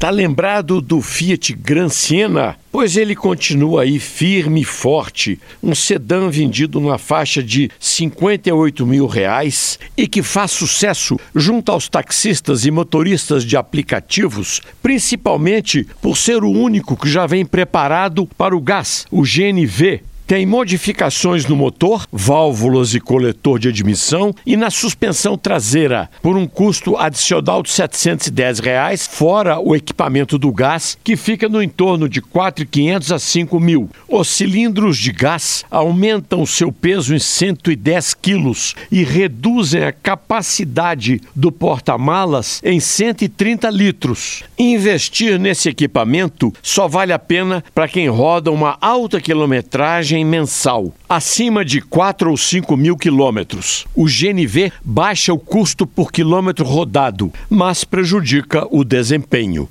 Tá lembrado do Fiat Gran Siena? Pois ele continua aí firme e forte, um sedã vendido na faixa de 58 mil reais e que faz sucesso junto aos taxistas e motoristas de aplicativos, principalmente por ser o único que já vem preparado para o gás, o GNV, tem modificações no motor, válvulas e coletor de admissão e na suspensão traseira, por um custo adicional de 710 reais, fora o equipamento do gás, que fica no entorno de R$ 4.500 a R$ 5.000. Os cilindros de gás aumentam seu peso em 110 quilos e reduzem a capacidade do porta-malas em 130 litros. Investir nesse equipamento só vale a pena para quem roda uma alta quilometragem mensal, acima de 4 ou 5 mil quilômetros. O GNV baixa o custo por quilômetro rodado, mas prejudica o desempenho.